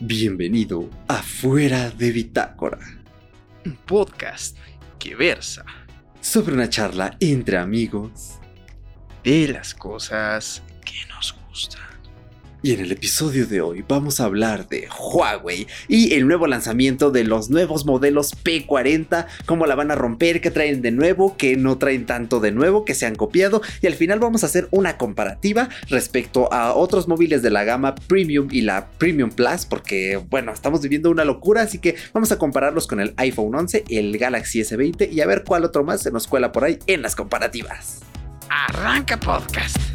Bienvenido a Fuera de Bitácora, un podcast que versa sobre una charla entre amigos de las cosas que nos gustan. Y en el episodio de hoy vamos a hablar de Huawei y el nuevo lanzamiento de los nuevos modelos P40, cómo la van a romper, qué traen de nuevo, qué no traen tanto de nuevo, que se han copiado y al final vamos a hacer una comparativa respecto a otros móviles de la gama Premium y la Premium Plus porque bueno, estamos viviendo una locura, así que vamos a compararlos con el iPhone 11, el Galaxy S20 y a ver cuál otro más se nos cuela por ahí en las comparativas. Arranca podcast.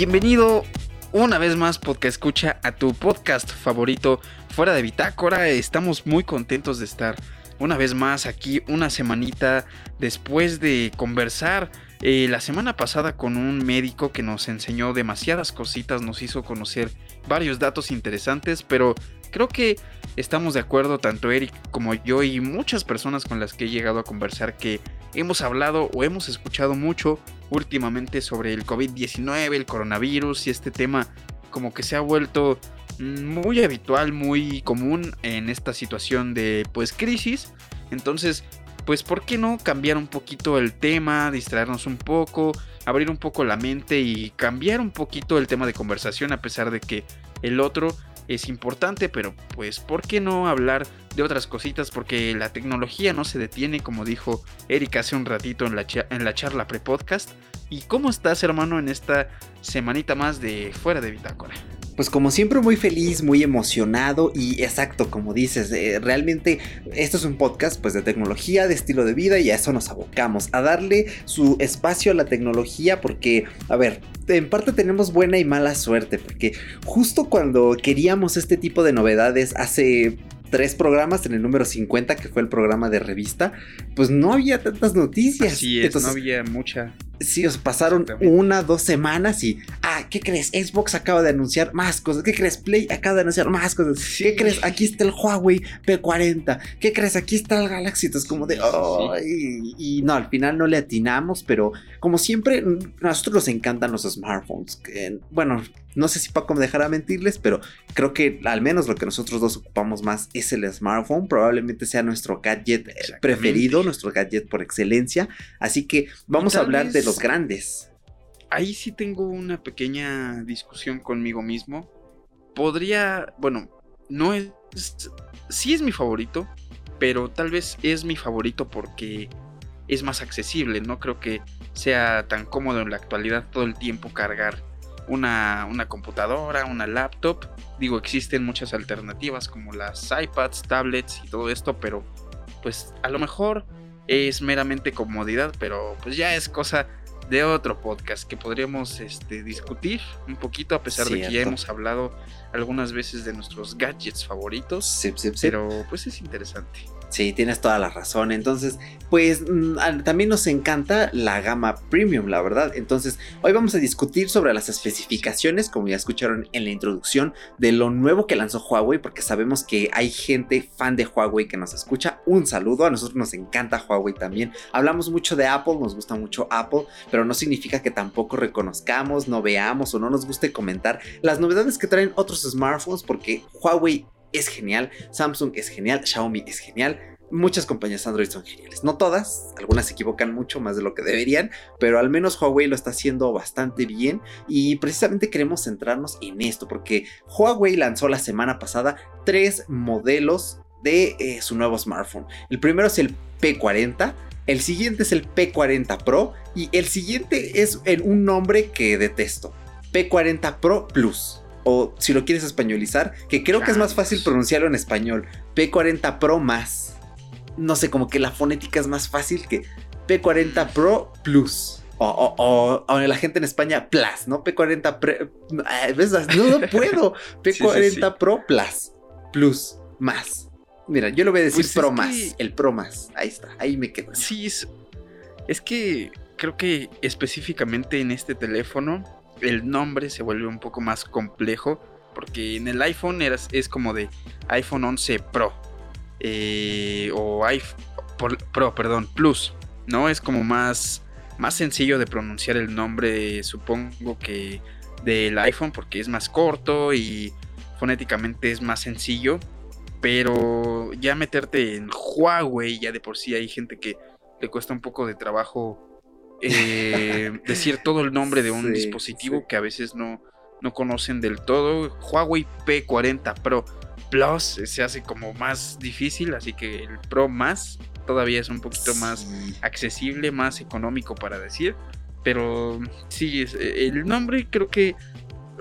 Bienvenido una vez más, podcast escucha, a tu podcast favorito fuera de Bitácora. Estamos muy contentos de estar una vez más aquí, una semanita después de conversar eh, la semana pasada con un médico que nos enseñó demasiadas cositas, nos hizo conocer varios datos interesantes, pero creo que estamos de acuerdo, tanto Eric como yo y muchas personas con las que he llegado a conversar, que hemos hablado o hemos escuchado mucho últimamente sobre el COVID-19, el coronavirus y este tema como que se ha vuelto muy habitual, muy común en esta situación de pues crisis. Entonces, pues ¿por qué no cambiar un poquito el tema, distraernos un poco, abrir un poco la mente y cambiar un poquito el tema de conversación a pesar de que el otro es importante, pero pues ¿por qué no hablar de otras cositas? Porque la tecnología no se detiene, como dijo Eric hace un ratito en la, en la charla pre-podcast. ¿Y cómo estás, hermano, en esta semanita más de Fuera de Bitácora? Pues como siempre muy feliz, muy emocionado y exacto, como dices, eh, realmente esto es un podcast pues de tecnología, de estilo de vida y a eso nos abocamos, a darle su espacio a la tecnología porque, a ver, en parte tenemos buena y mala suerte porque justo cuando queríamos este tipo de novedades hace tres programas en el número 50 que fue el programa de revista, pues no había tantas noticias. Sí, no había mucha Sí, os pasaron una, dos semanas y, ah, ¿qué crees? Xbox acaba de anunciar más cosas. ¿Qué crees? Play acaba de anunciar más cosas. ¿Qué crees? Aquí está el Huawei P40. ¿Qué crees? Aquí está el Galaxy. Entonces, como de, oh, y, no, al final no le atinamos, pero como siempre, a nosotros nos encantan los smartphones. bueno, no sé si Paco me dejará mentirles, pero creo que al menos lo que nosotros dos ocupamos más es el smartphone. Probablemente sea nuestro gadget preferido, nuestro gadget por excelencia. Así que vamos a hablar de los grandes. Ahí sí tengo una pequeña discusión conmigo mismo. Podría, bueno, no es, sí es mi favorito, pero tal vez es mi favorito porque es más accesible. No creo que sea tan cómodo en la actualidad todo el tiempo cargar una, una, computadora, una laptop. Digo, existen muchas alternativas como las iPads, tablets y todo esto, pero pues a lo mejor es meramente comodidad, pero pues ya es cosa de otro podcast que podríamos este, discutir un poquito, a pesar de que ya hemos hablado algunas veces de nuestros gadgets favoritos. Sí, sí, pero pues es interesante. Sí, tienes toda la razón. Entonces, pues mm, también nos encanta la gama premium, la verdad. Entonces, hoy vamos a discutir sobre las especificaciones, como ya escucharon en la introducción, de lo nuevo que lanzó Huawei, porque sabemos que hay gente fan de Huawei que nos escucha. Un saludo, a nosotros nos encanta Huawei también. Hablamos mucho de Apple, nos gusta mucho Apple, pero no significa que tampoco reconozcamos, no veamos o no nos guste comentar las novedades que traen otros smartphones, porque Huawei es genial, Samsung es genial, Xiaomi es genial. Muchas compañías Android son geniales. No todas, algunas se equivocan mucho más de lo que deberían, pero al menos Huawei lo está haciendo bastante bien y precisamente queremos centrarnos en esto porque Huawei lanzó la semana pasada tres modelos de eh, su nuevo smartphone. El primero es el P40, el siguiente es el P40 Pro y el siguiente es un nombre que detesto, P40 Pro Plus o si lo quieres españolizar, que creo que es más fácil pronunciarlo en español, P40 Pro más. No sé, como que la fonética es más fácil que P40 Pro Plus. O, o, la gente en España, Plus, ¿no? P40 Pro. No, no puedo. P40 Pro Plus. Plus. Más. Mira, yo lo voy a decir pues Pro más. El Pro más. Ahí está. Ahí me quedo. Sí, es, es que creo que específicamente en este teléfono el nombre se vuelve un poco más complejo. Porque en el iPhone es como de iPhone 11 Pro. Eh, o Pro, perdón, Plus, ¿no? Es como más, más sencillo de pronunciar el nombre, supongo que del iPhone, porque es más corto y fonéticamente es más sencillo. Pero ya meterte en Huawei, ya de por sí hay gente que le cuesta un poco de trabajo eh, decir todo el nombre de un dispositivo que a veces no, no conocen del todo. Huawei P40 Pro Plus se hace como más difícil, así que el Pro más todavía es un poquito más accesible, más económico para decir. Pero sí, el nombre creo que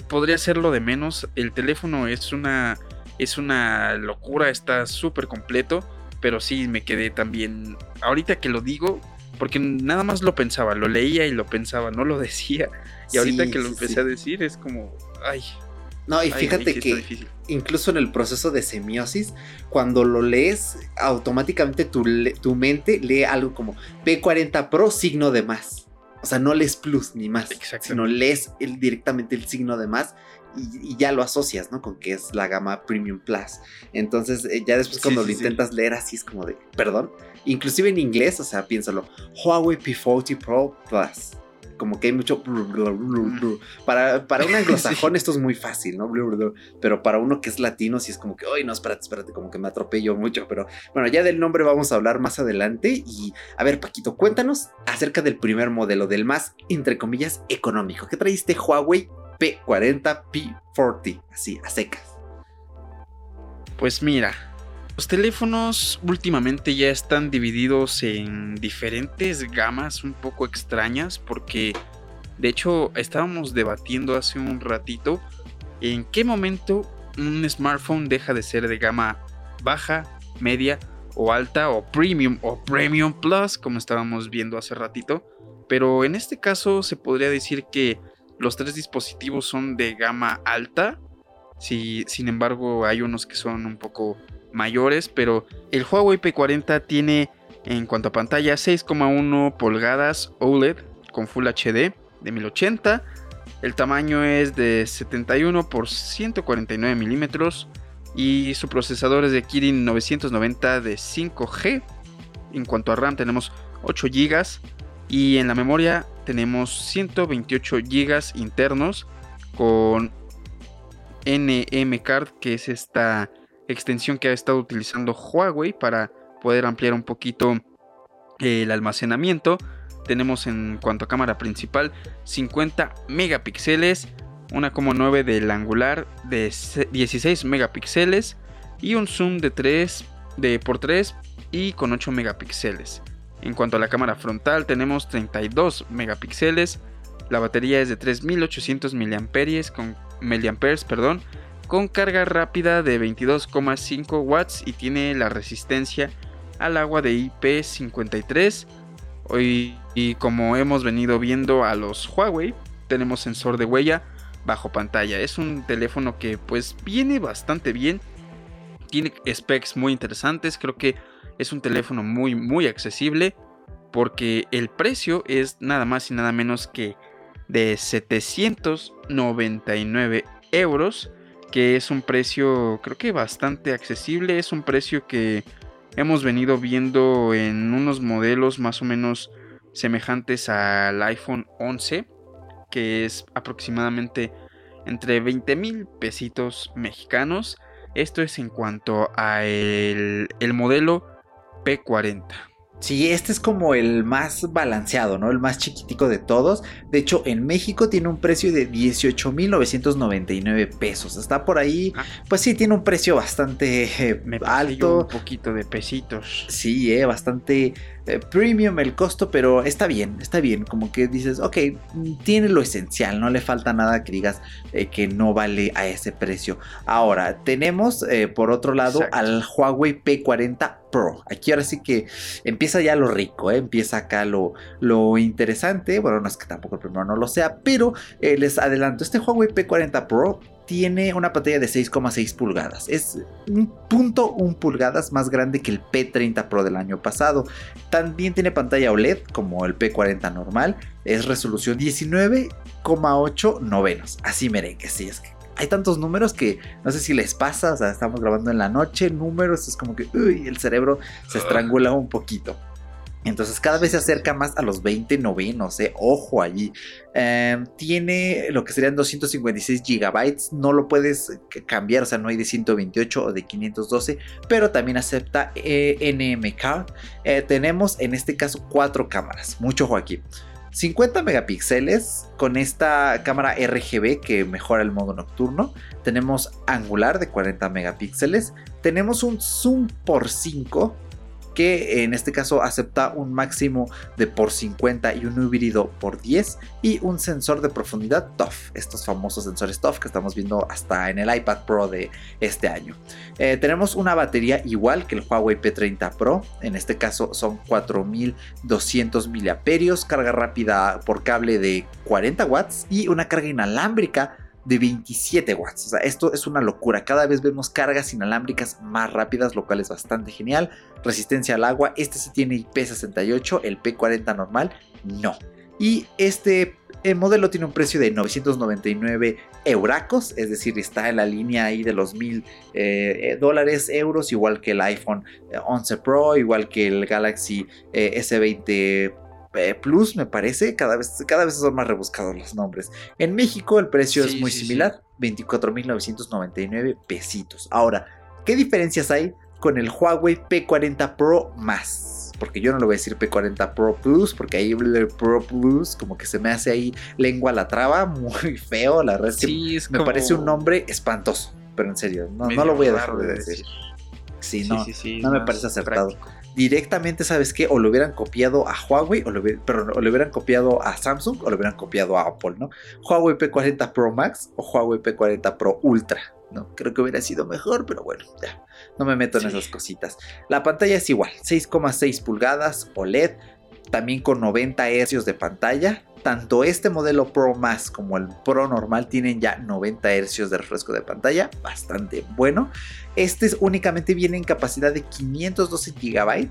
podría ser lo de menos. El teléfono es una, es una locura, está súper completo. Pero sí me quedé también. Ahorita que lo digo, porque nada más lo pensaba, lo leía y lo pensaba, no lo decía. Y ahorita que lo empecé a decir es como, ay. No, y fíjate que, incluso en el proceso de semiosis, cuando lo lees, automáticamente tu, tu mente lee algo como P40 Pro signo de más. O sea, no lees plus ni más, sino lees el, directamente el signo de más y, ya lo asocias, ¿no? Con que es la gama Premium Plus. Entonces, eh, ya después cuando lo intentas leer así es como de, perdón. Inclusive en inglés, o sea, piénsalo, Huawei P40 Pro Plus. Como que hay mucho... Para, para un anglosajón esto es muy fácil, ¿no? Pero para uno que es latino sí es como que, ay, no, espérate, espérate, como que me atropello mucho. Pero bueno, ya del nombre vamos a hablar más adelante. Y a ver, Paquito, cuéntanos acerca del primer modelo, del más, entre comillas, económico. ¿Qué traíste Huawei P40 P40? Así, a secas. Pues mira, los teléfonos últimamente ya están divididos en diferentes gamas un poco extrañas porque de hecho estábamos debatiendo hace un ratito en qué momento un smartphone deja de ser de gama baja, media o alta o premium o premium plus como estábamos viendo hace ratito. Pero en este caso se podría decir que los tres dispositivos son de gama alta. Si, sin embargo hay unos que son un poco mayores, pero el Huawei P40 tiene en cuanto a pantalla 6,1 pulgadas OLED con Full HD de 1080. El tamaño es de 71 por 149 milímetros y su procesador es de Kirin 990 de 5G. En cuanto a RAM tenemos 8 GB y en la memoria tenemos 128 GB internos con NM Card que es esta extensión que ha estado utilizando Huawei para poder ampliar un poquito el almacenamiento. Tenemos en cuanto a cámara principal 50 megapíxeles, 1,9 del angular de 16 megapíxeles y un zoom de 3 de por 3 y con 8 megapíxeles. En cuanto a la cámara frontal tenemos 32 megapíxeles, la batería es de 3800 mAh con con carga rápida de 22,5 watts y tiene la resistencia al agua de IP53. Y, y como hemos venido viendo a los Huawei, tenemos sensor de huella bajo pantalla. Es un teléfono que pues viene bastante bien. Tiene specs muy interesantes. Creo que es un teléfono muy muy accesible. Porque el precio es nada más y nada menos que de 799 euros que es un precio creo que bastante accesible, es un precio que hemos venido viendo en unos modelos más o menos semejantes al iPhone 11, que es aproximadamente entre 20 mil pesitos mexicanos. Esto es en cuanto a el, el modelo P40. Sí, este es como el más balanceado, ¿no? El más chiquitico de todos. De hecho, en México tiene un precio de 18.999 pesos. Está por ahí. Ah. Pues sí, tiene un precio bastante eh, alto. Un poquito de pesitos. Sí, eh, bastante eh, premium el costo, pero está bien, está bien. Como que dices, ok, tiene lo esencial, no le falta nada que digas eh, que no vale a ese precio. Ahora, tenemos por otro lado al Huawei P40 Pro. Aquí ahora sí que empieza ya lo rico, ¿eh? empieza acá lo, lo interesante. Bueno, no es que tampoco el primero no lo sea, pero eh, les adelanto, este Huawei P40 Pro tiene una pantalla de 6,6 pulgadas. Es un punto 1 pulgadas más grande que el P30 Pro del año pasado. También tiene pantalla OLED como el P40 normal. Es resolución 19,8 novenos. Así merengue, sí, es que hay tantos números que no sé si les pasa, o sea, estamos grabando en la noche, números, es como que el cerebro se estrangula un poquito. Entonces cada vez se acerca más a los 20 novenos, eh. ojo allí. Em, tiene lo que serían 256 gigabytes, no lo puedes cambiar, o sea, no hay de 128 o de 512, pero también acepta eh, NMK. Eh, tenemos en este caso cuatro cámaras, mucho ojo aquí. 50 megapíxeles con esta cámara RGB que mejora el modo nocturno. Tenemos angular de 40 megapíxeles. Tenemos un zoom por 5 que en este caso acepta un máximo de por 50 y un híbrido por 10 y un sensor de profundidad TOF, estos famosos sensores TOF que estamos viendo hasta en el iPad Pro de este año. Eh, tenemos una batería igual que el Huawei P30 Pro, en este caso son 4200 miliamperios, carga rápida por cable de 40 watts y una carga inalámbrica de 27 watts. O sea, esto es una locura. Cada vez vemos cargas inalámbricas más rápidas, lo cual es bastante genial. Resistencia al agua. Este sí tiene IP68, el P40 normal no. Y este eh, modelo tiene un precio de 999 euracos, es decir, está en la línea ahí de los 1000 eh, eh, dólares, euros, igual que el iPhone 11 Pro, igual que el Galaxy S20 eh, Plus, me parece. Cada vez, cada vez son más rebuscados los nombres. En México el precio es muy similar, 24.999 pesitos. Ahora, ¿qué diferencias hay con el Huawei P40 Pro más? Porque yo no lo voy a decir P40 Pro Plus, porque ahí el Pro Plus como que se me hace ahí lengua la traba, muy feo. La verdad es que me parece un nombre espantoso, pero en serio, no, lo voy a dejar de decir. Sí, no, no me parece acertado directamente, ¿sabes qué? O lo hubieran copiado a Huawei, o lo, o lo hubieran copiado a Samsung, o lo hubieran copiado a Apple, ¿no? Huawei P40 Pro Max o Huawei P40 Pro Ultra, ¿no? Creo que hubiera sido mejor, pero bueno, ya, no me meto en esas cositas. La pantalla es igual, 6,6 pulgadas OLED, también con 90 Hz de pantalla, tanto este modelo Pro Max como el Pro normal tienen ya 90 Hz de refresco de pantalla, bastante bueno. Este únicamente viene en capacidad de 512 GB,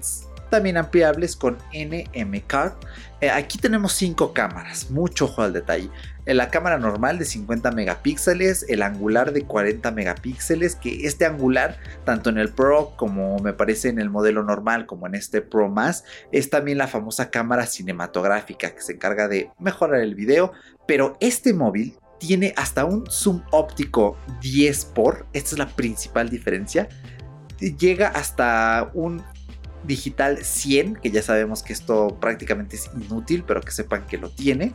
también ampliables con NM Card. Eh, aquí tenemos 5 cámaras, mucho ojo al detalle. Eh, la cámara normal de 50 megapíxeles, el angular de 40 megapíxeles, que este angular, tanto en el Pro como me parece en el modelo normal, como en este Pro más, es también la famosa cámara cinematográfica que se encarga de mejorar el video, pero este móvil tiene hasta un zoom óptico 10 por, esta es la principal diferencia, llega hasta un digital 100, que ya sabemos que esto prácticamente es inútil, pero que sepan que lo tiene.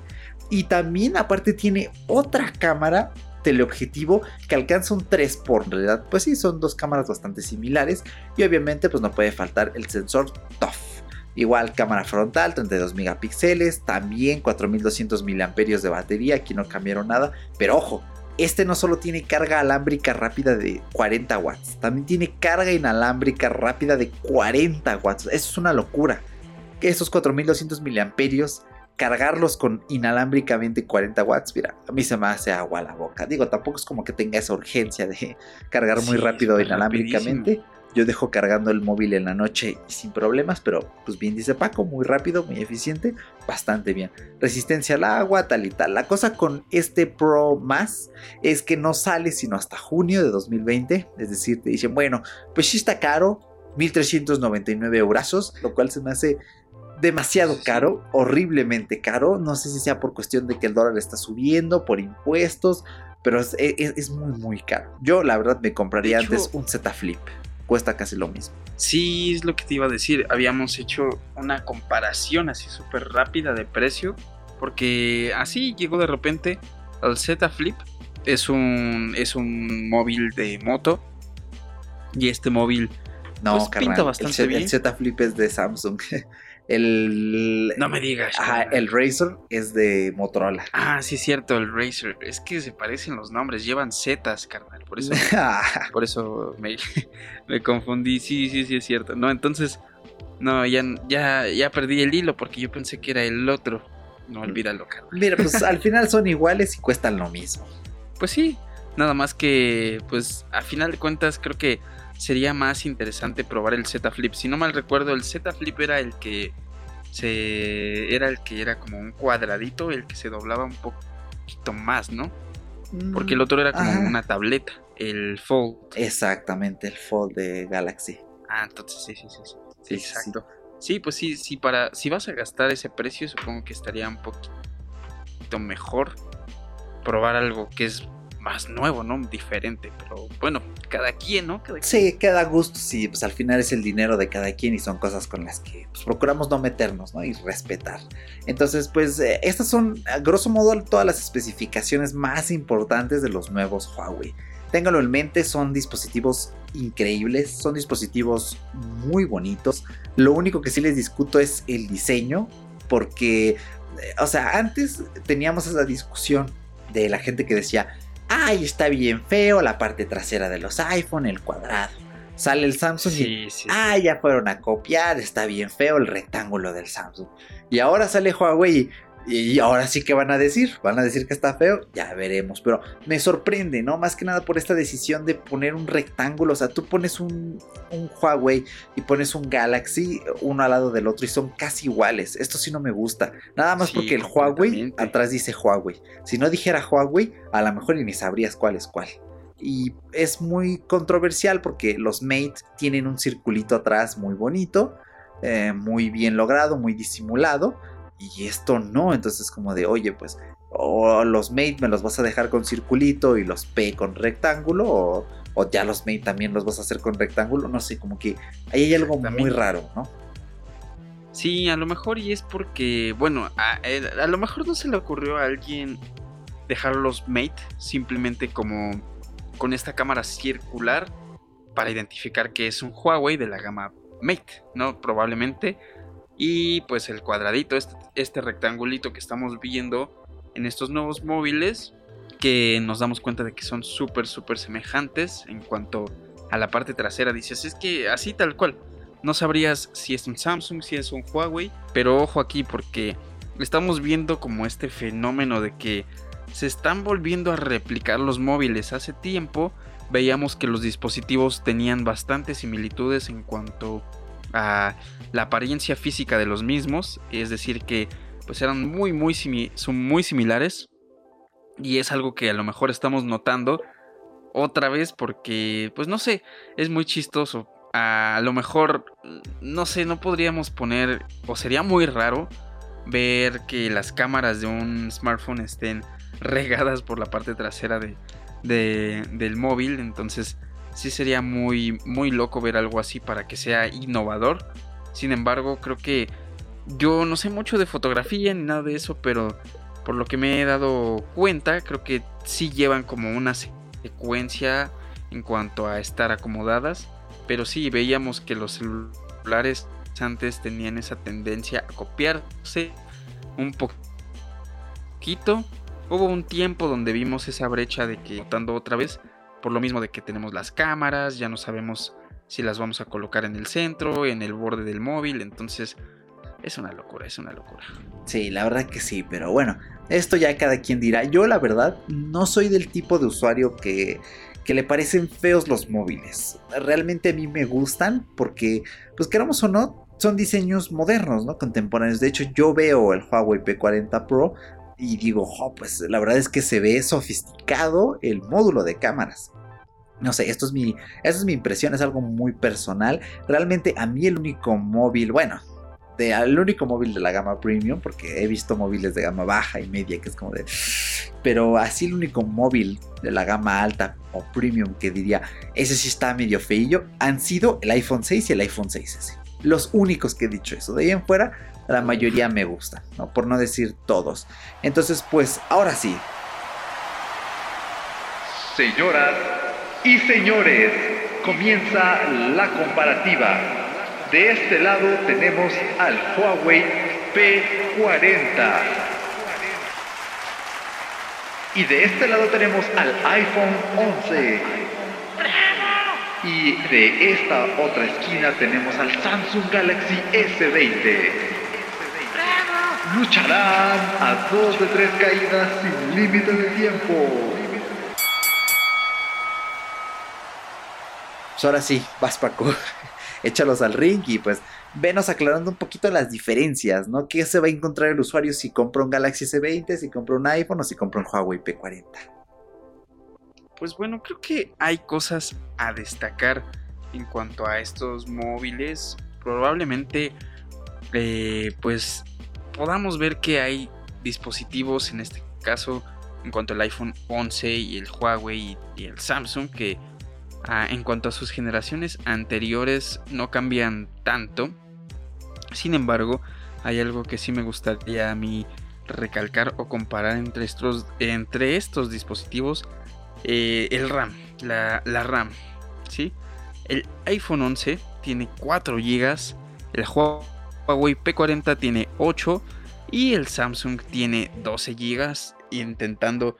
Y también aparte tiene otra cámara teleobjetivo que alcanza un 3 por realidad pues sí son dos cámaras bastante similares y obviamente pues no puede faltar el sensor TOF igual cámara frontal 32 megapíxeles también 4200 miliamperios de batería aquí no cambiaron nada pero ojo este no solo tiene carga alámbrica rápida de 40 watts, también tiene carga inalámbrica rápida de 40 watts. Eso es una locura. Que esos 4200 miliamperios, cargarlos con inalámbricamente 40 watts, mira, a mí se me hace agua a la boca. Digo, tampoco es como que tenga esa urgencia de cargar muy rápido inalámbricamente. Yo dejo cargando el móvil en la noche sin problemas, pero pues bien dice Paco, muy rápido, muy eficiente, bastante bien. Resistencia al agua, tal y tal. La cosa con este Pro más es que no sale sino hasta junio de 2020. Es decir, te dicen, bueno, pues sí está caro, 1399 euros, lo cual se me hace demasiado caro, horriblemente caro. No sé si sea por cuestión de que el dólar está subiendo, por impuestos, pero es, muy, muy caro. Yo, la verdad, me compraría antes un Z Flip cuesta casi lo mismo. Sí, es lo que te iba a decir. Habíamos hecho una comparación así súper rápida de precio. Porque así llegó de repente al Z Flip. Es un, es un móvil de moto. Y este móvil no, pues, pinta bastante bien. El Z Flip es de Samsung. El. No me digas. el Razer es de Motorola. Ah, sí, cierto, el Razer. Es que se parecen los nombres, llevan Zetas, carnal. Por eso, por eso me, me, confundí. Sí, sí, sí, es cierto. No, entonces. No, ya, ya, ya perdí el hilo porque yo pensé que era el otro. No olvídalo, carnal. Mira, pues al final son iguales y cuestan lo mismo. Pues sí, nada más que, pues a final de cuentas, creo que sería más interesante probar el Z Flip. Si no mal recuerdo, el Z Flip era el que se era el que era como un cuadradito, el que se doblaba un poquito más, ¿no? Porque el otro era como una tableta, el Fold. Exactamente, el Fold de Galaxy. Ah, entonces sí, sí, sí. sí, exacto. Sí. pues sí, sí, para, si vas a gastar ese precio, supongo que estaría un poquito mejor probar algo que es más nuevo, ¿no? Diferente, pero bueno, cada quien, ¿no? Cada Sí, queda gusto, sí, pues al final es el dinero de cada quien y son cosas con las que pues, procuramos no meternos, ¿no? Y respetar. Entonces, pues eh, estas son, a grosso modo, todas las especificaciones más importantes de los nuevos Huawei. Ténganlo en mente, son dispositivos increíbles, son dispositivos muy bonitos. Lo único que sí les discuto es el diseño, porque, eh, o sea, antes teníamos esa discusión de la gente que decía, ay, está bien feo la parte trasera de los iPhone, el cuadrado. Sale el Samsung y, ah, ya fueron a copiar, está bien feo el rectángulo del Samsung. Y ahora sale Huawei y ahora sí que van a decir, van a decir que está feo, ya veremos, pero me sorprende, ¿no? Más que nada por esta decisión de poner un rectángulo, o sea, tú pones un, Huawei y pones un Galaxy uno al lado del otro y son casi iguales, esto sí no me gusta, nada más porque el Huawei atrás dice Huawei, si no dijera Huawei, a lo mejor ni sabrías cuál es cuál. Y es muy controversial porque los Mate tienen un circulito atrás muy bonito, eh, muy bien logrado, muy disimulado y esto no, entonces como de, oye, pues o los Mate me los vas a dejar con circulito y los P con rectángulo o, ya los Mate también los vas a hacer con rectángulo, no sé, como que ahí hay algo muy raro, ¿no? Sí, a lo mejor y es porque, bueno, a, a, lo mejor no se le ocurrió a alguien dejar los Mate simplemente como con esta cámara circular para identificar que es un Huawei de la gama Mate, ¿no? Probablemente y pues el cuadradito, este, este rectangulito que estamos viendo en estos nuevos móviles, que nos damos cuenta de que son súper, súper semejantes en cuanto a la parte trasera. Dices, es que así tal cual. No sabrías si es un Samsung, si es un Huawei, pero ojo aquí porque estamos viendo como este fenómeno de que se están volviendo a replicar los móviles. Hace tiempo veíamos que los dispositivos tenían bastantes similitudes en cuanto a la apariencia física de los mismos, es decir que pues eran muy muy, son muy similares y es algo que a lo mejor estamos notando otra vez porque pues no sé, es muy chistoso. A lo mejor no sé, no podríamos poner o sería muy raro ver que las cámaras de un smartphone estén regadas por la parte trasera de, del móvil, entonces sí sería muy, muy loco ver algo así para que sea innovador. Sin embargo, creo que yo no sé mucho de fotografía ni nada de eso, pero por lo que me he dado cuenta, creo que sí llevan como una secuencia en cuanto a estar acomodadas. Pero sí, veíamos que los celulares antes tenían esa tendencia a copiarse un poquito. Hubo un tiempo donde vimos esa brecha de que, votando otra vez, por lo mismo de que tenemos las cámaras, ya no sabemos si las vamos a colocar en el centro, en el borde del móvil, entonces es una locura, es una locura. Sí, la verdad que sí, pero bueno, esto ya cada quien dirá. Yo la verdad no soy del tipo de usuario que, que le parecen feos los móviles. Realmente a mí me gustan porque, pues queramos o no, son diseños modernos, ¿no? Contemporáneos. De hecho, yo veo el Huawei P40 Pro y digo, pues la verdad es que se ve sofisticado el módulo de cámaras. No sé, esto es mi, esta es mi impresión, es algo muy personal. Realmente a mí el único móvil, bueno, de, el único móvil de la gama premium, porque he visto móviles de gama baja y media que es como de... Pero así el único móvil de la gama alta o premium que diría, ese sí está medio feillo, han sido el iPhone 6 y el iPhone 6S. Los únicos que he dicho eso. De ahí en fuera, la mayoría me gustan, ¿no? por no decir todos. Entonces, pues ahora sí. Señoras y señores, comienza la comparativa. De este lado tenemos al Huawei P40. Y de este lado tenemos al iPhone 11. Y de esta otra esquina tenemos al Samsung Galaxy S20. Lucharán a dos de tres caídas sin límite de tiempo. Pues ahora sí, vas Paco, échalos al ring y pues venos aclarando un poquito las diferencias, ¿no? ¿Qué se va a encontrar el usuario si compra un Galaxy S20, si compra un iPhone o si compra un Huawei P40? Pues bueno, creo que hay cosas a destacar en cuanto a estos móviles. Probablemente, eh, pues podamos ver que hay dispositivos, en este caso, en cuanto al iPhone 11 y el Huawei y, el Samsung, que ah, en cuanto a sus generaciones anteriores no cambian tanto. Sin embargo, hay algo que sí me gustaría a mí recalcar o comparar entre estos, entre estos dispositivos. Eh, el RAM, la, RAM, ¿sí? El iPhone 11 tiene 4 GB, el Huawei P40 tiene 8 y el Samsung tiene 12 GB, intentando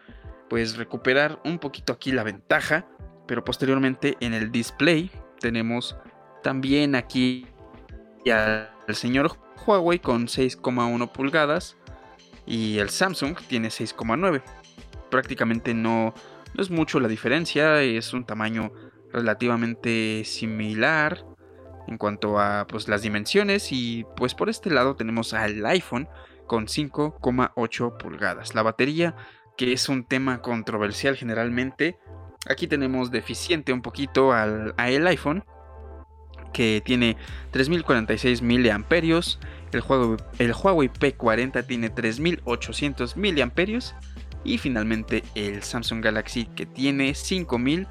pues recuperar un poquito aquí la ventaja, pero posteriormente en el display tenemos también aquí al señor Huawei con 6,1 pulgadas y el Samsung tiene 6,9. Prácticamente no, no es mucho la diferencia, es un tamaño relativamente similar en cuanto a pues, las dimensiones y pues por este lado tenemos al iPhone con 5,8 pulgadas. La batería, que es un tema controversial generalmente, aquí tenemos deficiente un poquito al, el iPhone que tiene 3046 miliamperios, el Huawei, el Huawei P40 tiene 3800 miliamperios y finalmente el Samsung Galaxy que tiene 5000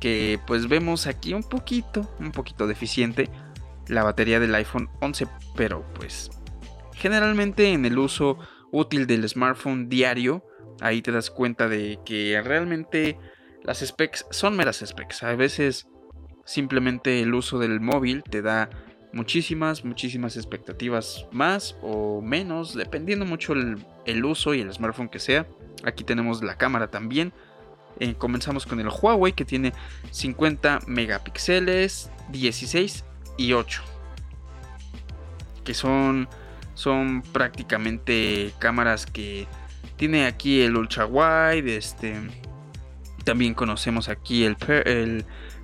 que pues vemos aquí un poquito, un poquito deficiente la batería del iPhone 11, pero pues generalmente en el uso útil del smartphone diario, ahí te das cuenta de que realmente las specs son meras specs. A veces simplemente el uso del móvil te da muchísimas, muchísimas expectativas más o menos, dependiendo mucho el, uso y el smartphone que sea. Aquí tenemos la cámara también. Eh, comenzamos con el Huawei que tiene 50 megapíxeles, 16 y 8. Que son, son prácticamente cámaras que tiene aquí el ultra wide. Este, también conocemos aquí el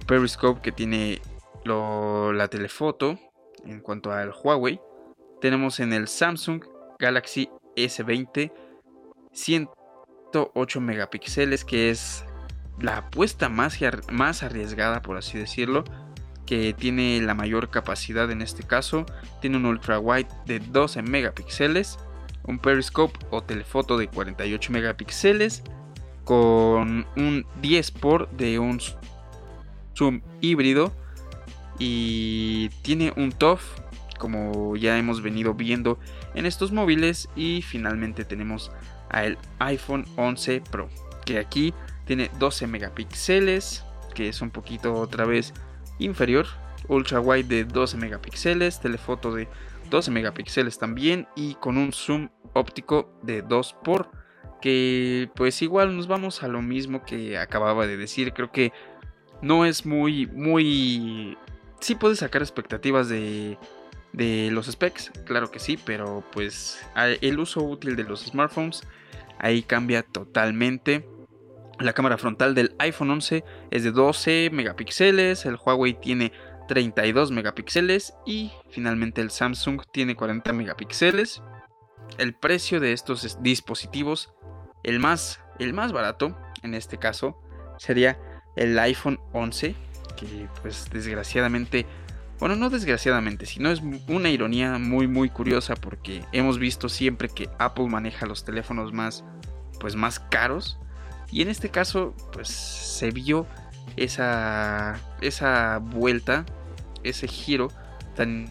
periscope que tiene la telefoto. En cuanto al Huawei, tenemos en el Samsung Galaxy S20 100 8 megapíxeles, que es la apuesta más, más arriesgada, por así decirlo, que tiene la mayor capacidad en este caso. Tiene un ultra wide de 12 megapíxeles, un periscope o telefoto de 48 megapíxeles, con un 10 por de un zoom híbrido y tiene un TOF como ya hemos venido viendo en estos móviles y finalmente tenemos al iPhone 11 Pro, que aquí tiene 12 megapíxeles, que es un poquito otra vez inferior, ultra wide de 12 megapíxeles, telefoto de 12 megapíxeles también y con un zoom óptico de 2 por que pues igual nos vamos a lo mismo que acababa de decir, creo que no es muy muy sí puedes sacar expectativas de de los specs, claro que sí, pero pues el uso útil de los smartphones ahí cambia totalmente. La cámara frontal del iPhone 11 es de 12 megapíxeles, el Huawei tiene 32 megapíxeles y finalmente el Samsung tiene 40 megapíxeles. El precio de estos dispositivos, el más, el más barato en este caso, sería el iPhone 11, que pues desgraciadamente bueno, no desgraciadamente, sino es una ironía muy muy curiosa porque hemos visto siempre que Apple maneja los teléfonos más pues más caros. Y en este caso pues se vio esa esa vuelta, ese giro tan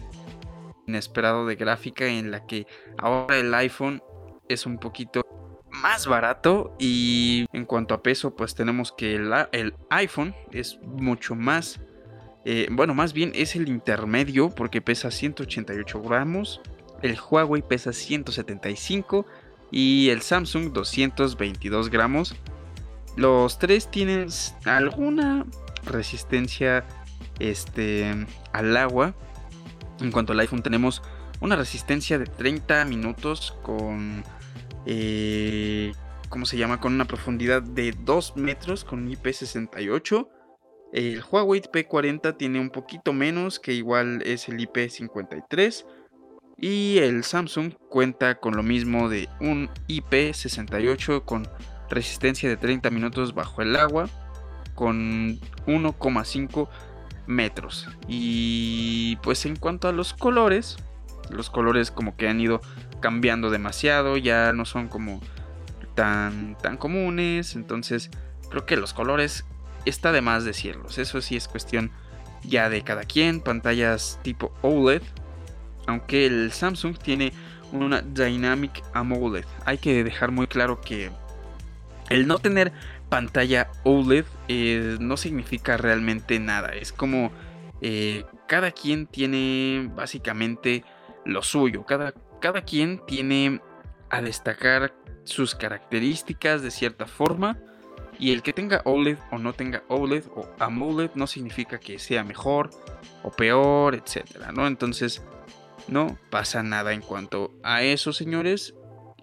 inesperado de gráfica en la que ahora el iPhone es un poquito más barato y en cuanto a peso pues tenemos que el, iPhone es mucho más eh, bueno, más bien es el intermedio porque pesa 188 gramos. El Huawei pesa 175 y el Samsung 222 gramos. Los tres tienen alguna resistencia este, al agua. En cuanto al iPhone tenemos una resistencia de 30 minutos con... Eh, ¿Cómo se llama? Con una profundidad de 2 metros con IP68 el Huawei P40 tiene un poquito menos, que igual es el IP53. Y el Samsung cuenta con lo mismo de un IP68 con resistencia de 30 minutos bajo el agua. con 1,5 metros. Y pues en cuanto a los colores, los colores como que han ido cambiando demasiado, ya no son como tan, tan comunes, entonces creo que los colores está de más decirlos, eso sí es cuestión ya de cada quien, pantallas tipo OLED, aunque el Samsung tiene una Dynamic AMOLED, hay que dejar muy claro que el no tener pantalla OLED eh, no significa realmente nada, es como eh, cada quien tiene básicamente lo suyo, cada, cada quien tiene a destacar sus características de cierta forma y el que tenga OLED o no tenga OLED o AMOLED no significa que sea mejor o peor, etcétera, ¿no? Entonces, no pasa nada en cuanto a eso, señores.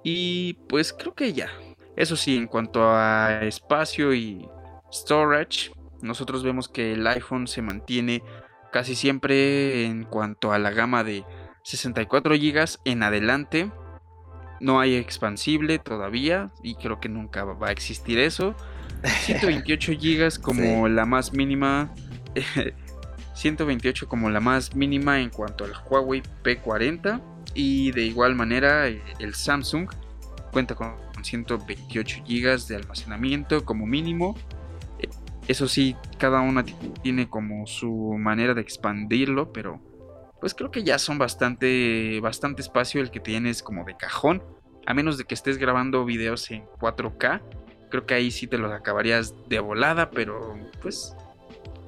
Y pues creo que ya. Eso sí, en cuanto a espacio y storage, nosotros vemos que el iPhone se mantiene casi siempre en cuanto a la gama de 64 GB en adelante. No hay expansible todavía y creo que nunca va a existir eso. 128 GB como la más mínima. 128 como la más mínima en cuanto al Huawei P40. Y de igual manera el Samsung cuenta con 128 GB de almacenamiento como mínimo. Eso sí, cada una tiene como su manera de expandirlo, pero pues creo que ya son bastante, bastante espacio el que tienes como de cajón. A menos de que estés grabando videos en 4K. Creo que ahí sí te los acabarías de volada, pero pues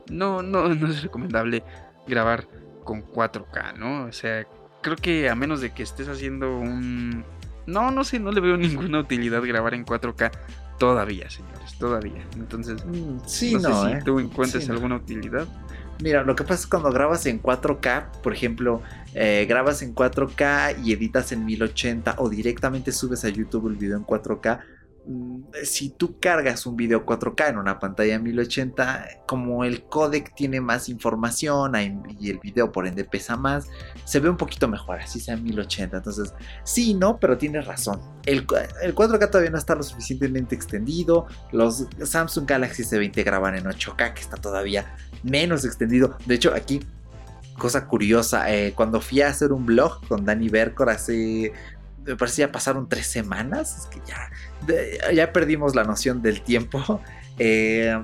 no, no, no es recomendable grabar con 4K, ¿no? O sea, creo que a menos de que estés haciendo un... No, no sé, no le veo ninguna utilidad grabar en 4K todavía, señores, todavía. Entonces, mm, sí, no, sé si ¿eh? tú encuentres alguna utilidad. Mira, lo que pasa es cuando grabas en 4K, por ejemplo, eh, grabas en 4K y editas en 1080 o directamente subes a YouTube el video en 4K, mm, si tú cargas un video 4K en una pantalla 1080, como el codec tiene más información y el video por ende pesa más, se ve un poquito mejor, así sea en 1080. Entonces, sí, no, pero tienes razón. El, el 4K todavía no está lo suficientemente extendido. Los Samsung Galaxy S20 graban en 8K, que está todavía menos extendido. De hecho, aquí, cosa curiosa, eh, cuando fui a hacer un blog con Dani Bercor hace me parece ya pasaron tres semanas, es que ya, ya perdimos la noción del tiempo. Eh,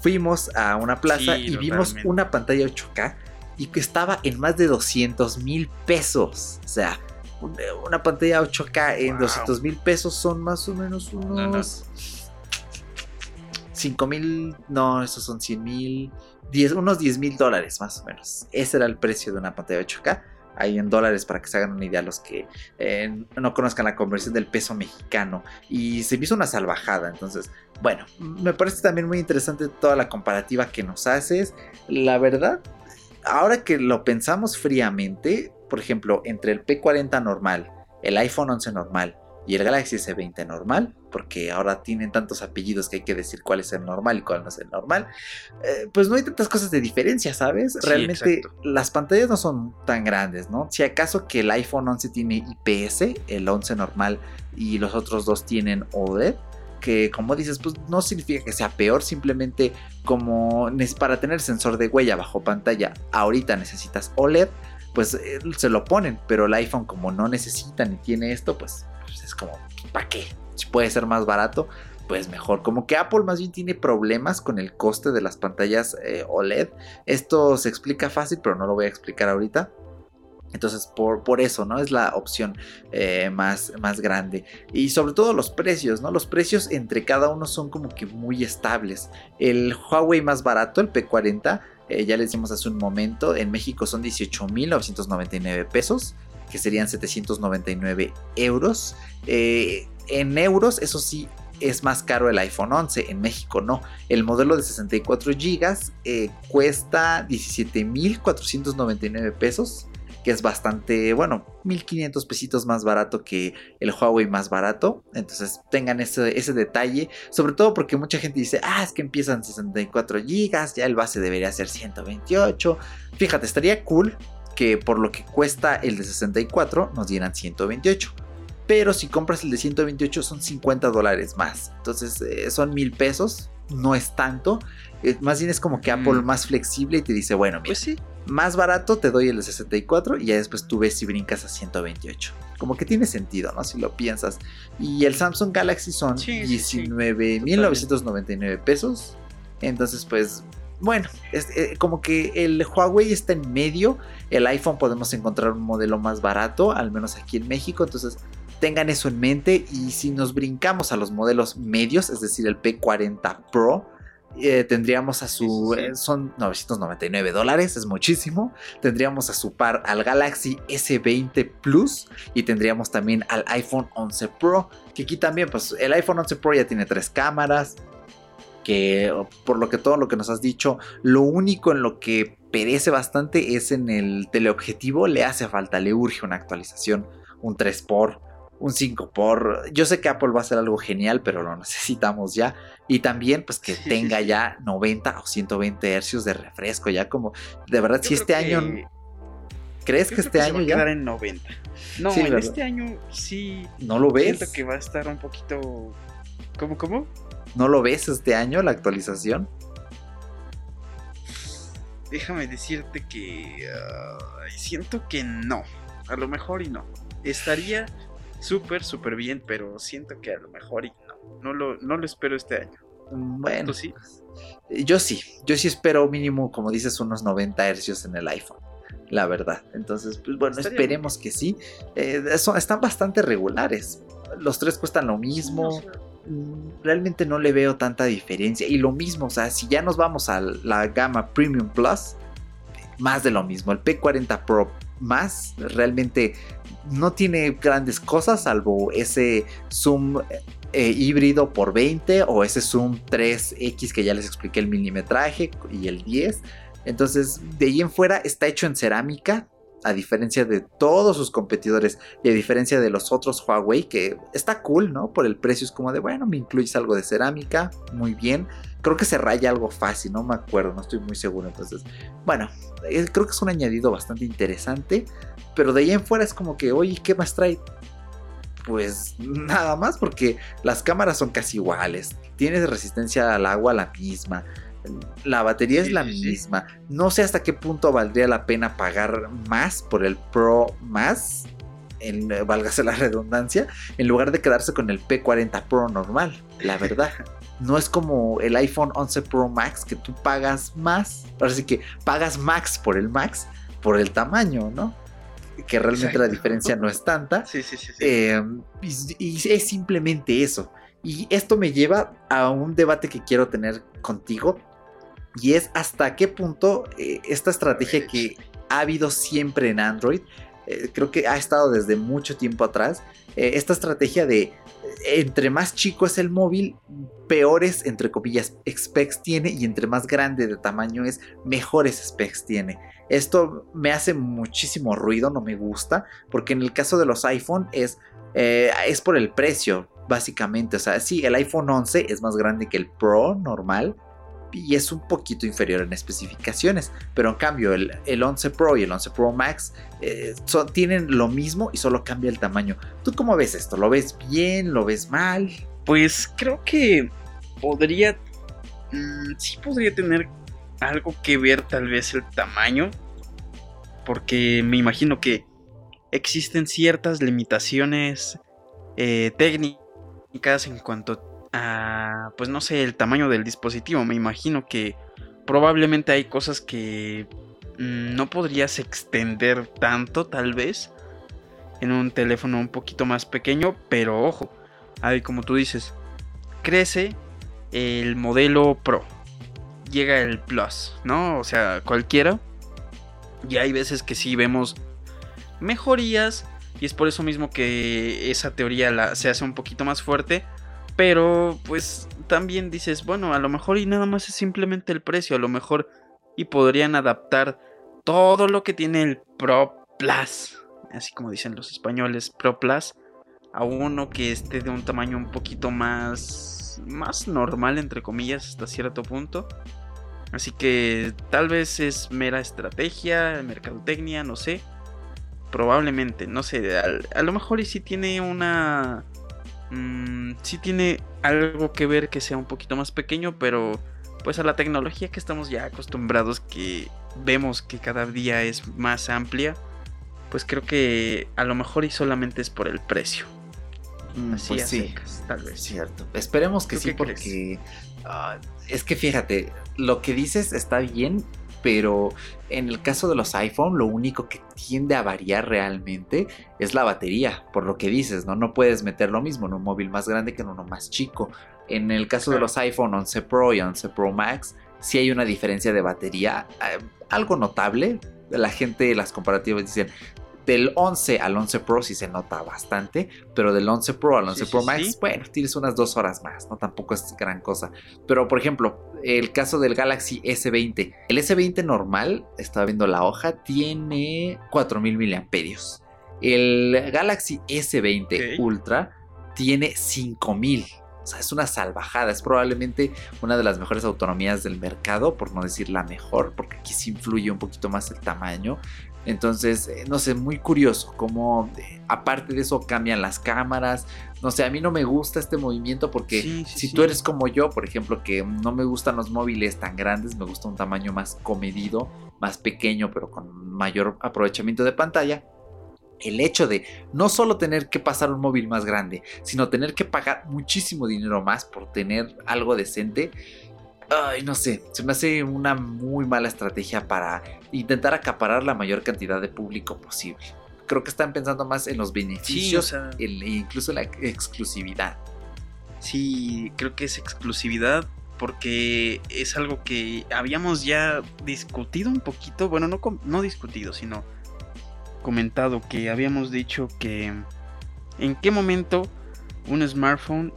fuimos a una plaza y vimos una pantalla 8K y que estaba en más de 200 mil pesos. O sea, una pantalla 8K en 200 mil pesos son más o menos unos... 5 mil, no, esos son 100 mil, unos 10 mil dólares más o menos. Ese era el precio de una pantalla 8K. Ahí en dólares para que se hagan una idea los que eh, no conozcan la conversión del peso mexicano. Y se me hizo una salvajada. Entonces, bueno, me parece también muy interesante toda la comparativa que nos haces. La verdad, ahora que lo pensamos fríamente, por ejemplo, entre el P40 normal, el iPhone 11 normal y el Galaxy S20 normal, porque ahora tienen tantos apellidos que hay que decir cuál es el normal y cuál no es el normal, eh, pues no hay tantas cosas de diferencia, ¿sabes? Realmente las pantallas no son tan grandes, ¿no? Si acaso que el iPhone 11 tiene IPS, el 11 normal y los otros dos tienen OLED, que como dices, pues no significa que sea peor, simplemente como para tener sensor de huella bajo pantalla, ahorita necesitas OLED, pues eh, se lo ponen, pero el iPhone como no necesita ni tiene esto, pues es como, ¿para qué? Si puede ser más barato, pues mejor. Como que Apple más bien tiene problemas con el coste de las pantallas eh, OLED. Esto se explica fácil, pero no lo voy a explicar ahorita. Entonces, por, por, eso, ¿no? Es la opción eh, más, más grande. Y sobre todo los precios, ¿no? Los precios entre cada uno son como que muy estables. El Huawei más barato, el P40, eh, ya les decimos hace un momento, en México son 18.999 pesos que serían 799 euros. Eh, en euros, eso sí, es más caro el iPhone 11, en México no. El modelo de 64 GB eh, cuesta 17.499 pesos, que es bastante, bueno, 1.500 pesitos más barato que el Huawei más barato. Entonces tengan ese, ese detalle, sobre todo porque mucha gente dice, ah, es que empiezan 64 GB, ya el base debería ser 128. Fíjate, estaría cool que por lo que cuesta el de 64 nos dieran 128. Pero si compras el de 128 son 50 dólares más. Entonces eh, son mil pesos. no es tanto. Eh, más bien es como que Apple Mm. más flexible y te dice, bueno, mira, Pues sí. más barato te doy el de 64 y ya después tú ves si brincas a 128. Como que tiene sentido, ¿no? Si lo piensas. Y el Samsung Galaxy son Sí, sí, sí. 19.999 pesos. Entonces, pues, bueno, es, eh, como que el Huawei está en medio. El iPhone podemos encontrar un modelo más barato, al menos aquí en México. Entonces, tengan eso en mente. Y si nos brincamos a los modelos medios, es decir, el P40 Pro, eh, tendríamos a su. Eh, son 999 dólares, es muchísimo. Tendríamos a su par al Galaxy S20 Plus y tendríamos también al iPhone 11 Pro. Que aquí también, pues el iPhone 11 Pro ya tiene tres cámaras. Que por lo que todo lo que nos has dicho, lo único en lo que perece bastante es en el teleobjetivo. Le hace falta, le urge una actualización, un 3x, un 5x. Yo sé que Apple va a hacer algo genial, pero lo necesitamos ya. Y también, pues que Sí, tenga ya 90 o 120 hercios de refresco. Ya como, de verdad, Yo si este que- año. ¿Crees yo que este se año va a quedar en 90. No, Sí, en ¿verdad? este año sí. ¿No lo ves? Siento que va a estar un poquito. ¿Cómo, cómo? ¿No lo ves este año la actualización? Déjame decirte que. ay, siento que no. A lo mejor y no. Estaría súper, súper bien, pero siento que a lo mejor y no. No lo, no lo espero este año. Mm, Bueno, ¿Tú sí? yo sí, yo sí espero mínimo, como dices, unos 90 hercios en el iPhone. La verdad. Entonces, pues bueno, Estaría esperemos que sí. Eh, son- están bastante regulares. Los tres cuestan lo mismo. Realmente no le veo tanta diferencia. Y lo mismo, o sea, si ya nos vamos a la gama Premium Plus, más de lo mismo. El P40 Pro más realmente no tiene grandes cosas, salvo ese zoom eh, híbrido por 20 o ese zoom 3X que ya les expliqué el milimetraje y el 10. Entonces, de ahí en fuera está hecho en cerámica, a diferencia de todos sus competidores y a diferencia de los otros Huawei, que está cool, ¿no? Por el precio es como de, bueno, me incluyes algo de cerámica, muy bien. Creo que se raya algo fácil, no me acuerdo, no estoy muy seguro. Entonces, bueno, eh, creo que es un añadido bastante interesante, pero de ahí en fuera es como que, oye, ¿qué más trae? Pues nada más porque las cámaras son casi iguales, tienes resistencia al agua la misma, la batería es la misma. No sé hasta qué punto valdría la pena pagar más por el Pro más, en, eh, válgase la redundancia, en lugar de quedarse con el P40 Pro normal, la verdad. No es como el iPhone 11 Pro Max que tú pagas más. Ahora sí que pagas max por el Max, por el tamaño, ¿no? Que realmente la diferencia no es tanta. Sí, sí, sí. sí. Eh, y, y es simplemente eso. Y esto me lleva a un debate que quiero tener contigo. Y es hasta qué punto eh, esta estrategia que ha habido siempre en Android, eh, creo que ha estado desde mucho tiempo atrás, eh, esta estrategia de entre más chico es el móvil, peores, entre comillas, specs tiene y entre más grande de tamaño es, mejores specs tiene. Esto me hace muchísimo ruido, no me gusta, porque en el caso de los iPhone es, es por el precio, básicamente. O sea, sí, el iPhone 11 es más grande que el Pro normal y es un poquito inferior en especificaciones, pero en cambio el, el 11 Pro y el 11 Pro Max eh, son- tienen lo mismo y solo cambia el tamaño. ¿Tú cómo ves esto? ¿Lo ves bien? ¿Lo ves mal? Pues creo que podría. mm, sí podría tener algo que ver, tal vez, el tamaño. Porque me imagino que existen ciertas limitaciones eh, técnicas en cuanto a. Pues no sé, el tamaño del dispositivo. Me imagino que probablemente hay cosas que mm, no podrías extender tanto, tal vez. En un teléfono un poquito más pequeño, pero ojo, ahí como tú dices, crece el modelo Pro. Llega el Plus, ¿no? O sea, cualquiera. Y hay veces que sí vemos mejorías. Y es por eso mismo que esa teoría la- se hace un poquito más fuerte. Pero pues también dices, bueno, a lo mejor y nada más es simplemente el precio. A lo mejor y podrían adaptar todo lo que tiene el Pro Plus. Así como dicen los españoles, Pro Plus a uno que esté de un tamaño un poquito más más normal entre comillas hasta cierto punto. Así que tal vez es mera estrategia, mercadotecnia, no sé. Probablemente, no sé, a, lo mejor y si tiene una mm, sí tiene algo que ver que sea un poquito más pequeño, pero pues a la tecnología que estamos ya acostumbrados, que vemos que cada día es más amplia, pues creo que a lo mejor y solamente es por el precio. Mm, Así pues sí, secas, tal vez. cierto. Esperemos que ¿Tú sí, porque ah, es que fíjate, lo que dices está bien, pero en el caso de los iPhone, lo único que tiende a variar realmente es la batería, por lo que dices, ¿no? No puedes meter lo mismo en un móvil más grande que en uno más chico. En el caso de los iPhone 11 Pro y 11 Pro Max, sí hay una diferencia de batería, eh, algo notable. La gente, las comparativas dicen, del 11 al 11 Pro sí se nota bastante, pero del 11 Pro al 11 Sí, Pro sí, Max, sí. bueno, tienes unas dos horas más, ¿no? Tampoco es gran cosa. Pero, por ejemplo, el caso del Galaxy S20. El S20 normal, estaba viendo la hoja, tiene 4000 miliamperios. El Galaxy S20 Ok. Ultra tiene 5000. O sea, es una salvajada. Es probablemente una de las mejores autonomías del mercado, por no decir la mejor, porque aquí sí influye un poquito más el tamaño. Entonces, eh, no sé, muy curioso cómo, eh, aparte de eso, cambian las cámaras. No sé, a mí no me gusta este movimiento porque Sí, sí, si sí. tú eres como yo, por ejemplo, que no me gustan los móviles tan grandes, me gusta un tamaño más comedido, más pequeño, pero con mayor aprovechamiento de pantalla. El hecho de no solo tener que pasar un móvil más grande, sino tener que pagar muchísimo dinero más por tener algo decente, ay, no sé, se me hace una muy mala estrategia para intentar acaparar la mayor cantidad de público posible. Creo que están pensando más en los Sí, o beneficios sea, en- e incluso en la exclusividad. sí, creo que es exclusividad porque es algo que habíamos ya discutido un poquito, bueno, no, no discutido, sino comentado que habíamos dicho que en qué momento un smartphone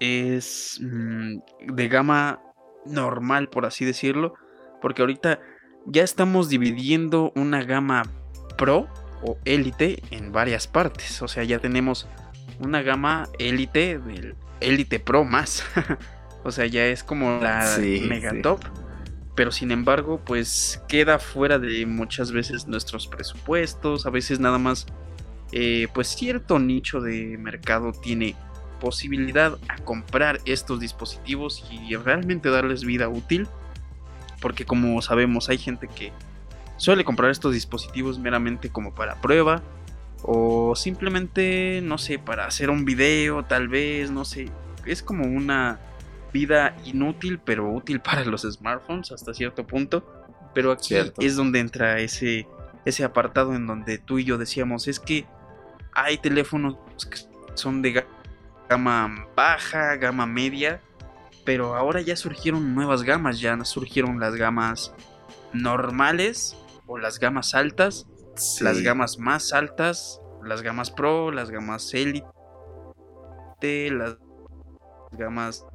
es mm, de gama normal, por así decirlo, porque ahorita ya estamos dividiendo una gama Pro o Elite en varias partes, o sea, ya tenemos una gama Elite del Elite Pro más, o sea, ya es como la Sí, mega sí. top. Pero sin embargo, pues queda fuera de muchas veces nuestros presupuestos. A veces nada más, eh, pues cierto nicho de mercado tiene posibilidad a comprar estos dispositivos y realmente darles vida útil. Porque como sabemos, hay gente que suele comprar estos dispositivos meramente como para prueba. O simplemente, no sé, para hacer un video, tal vez, no sé. Es como una vida inútil, pero útil para los smartphones hasta cierto punto. Pero aquí Cierto. es donde entra ese, ese apartado en donde tú y yo decíamos, es que hay teléfonos que son de gama baja, gama media, pero ahora ya surgieron nuevas gamas, ya surgieron las gamas normales o las gamas altas, las gamas más altas, las gamas pro, las gamas elite, las gamas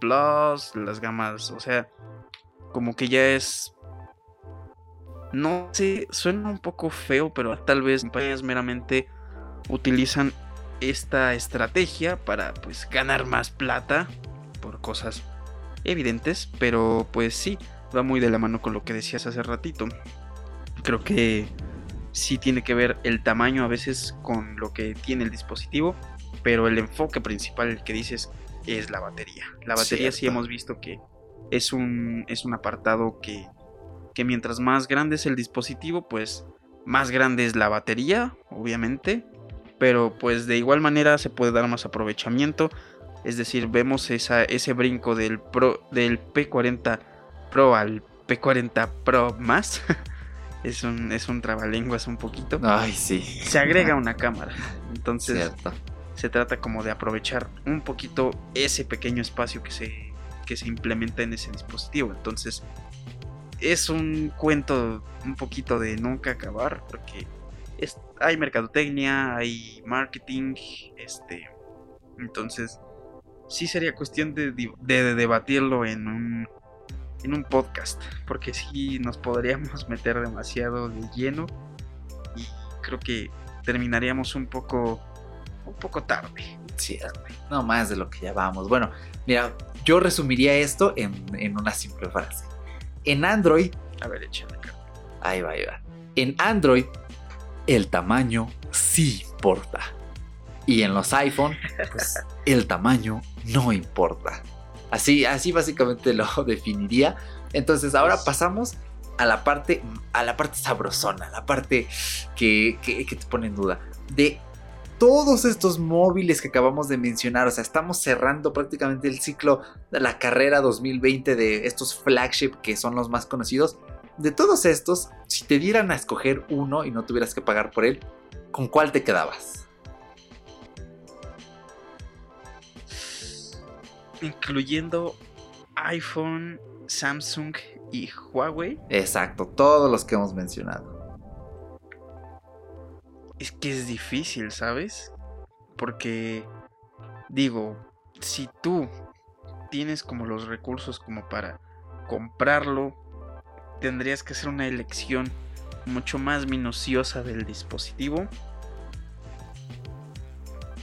plus, las gamas, o sea, como que ya es no sé, suena un poco feo, pero tal vez compañías meramente utilizan esta estrategia para pues ganar más plata por cosas evidentes, pero pues sí, va muy de la mano con lo que decías hace ratito. Creo que sí tiene que ver el tamaño a veces con lo que tiene el dispositivo, pero el enfoque principal el que dices es la batería. La batería sí Cierto. hemos visto que es un, es un apartado que, que mientras más grande es el dispositivo, pues más grande es la batería, obviamente, pero pues de igual manera se puede dar más aprovechamiento. Es decir, vemos esa, ese brinco del, Pro, del P40 Pro al P40 Pro más. es, un, es un trabalenguas un poquito. Ay, sí. Se agrega una cámara. Entonces Cierto. se trata como de aprovechar un poquito ese pequeño espacio que se, que se implementa en ese dispositivo. Entonces es un cuento un poquito de nunca acabar porque es- hay mercadotecnia, hay marketing, este, entonces sí sería cuestión de, di- de- de debatirlo en un, en un podcast porque sí nos podríamos meter demasiado de lleno y creo que terminaríamos un poco un poco tarde. Cierto. No más de lo que ya vamos. Bueno, mira, yo resumiría esto en, en una simple frase. En Android, A ver, échale acá. ahí va, ahí va. En Android, el tamaño sí importa. Y en los iPhone, pues el tamaño no importa. Así, así básicamente lo definiría. Entonces ahora Pues- pasamos a la parte, a la parte sabrosona, la parte que, que- que te pone en duda. De todos estos móviles que acabamos de mencionar, o sea, estamos cerrando prácticamente el ciclo de la carrera 2020 de estos flagship que son los más conocidos. De todos estos, si te dieran a escoger uno y no tuvieras que pagar por él, ¿con cuál te quedabas? Incluyendo iPhone, Samsung y Huawei. Exacto, todos los que hemos mencionado. Es que es difícil, ¿sabes? Porque, digo, si tú tienes como los recursos como para comprarlo, tendrías que hacer una elección mucho más minuciosa del dispositivo.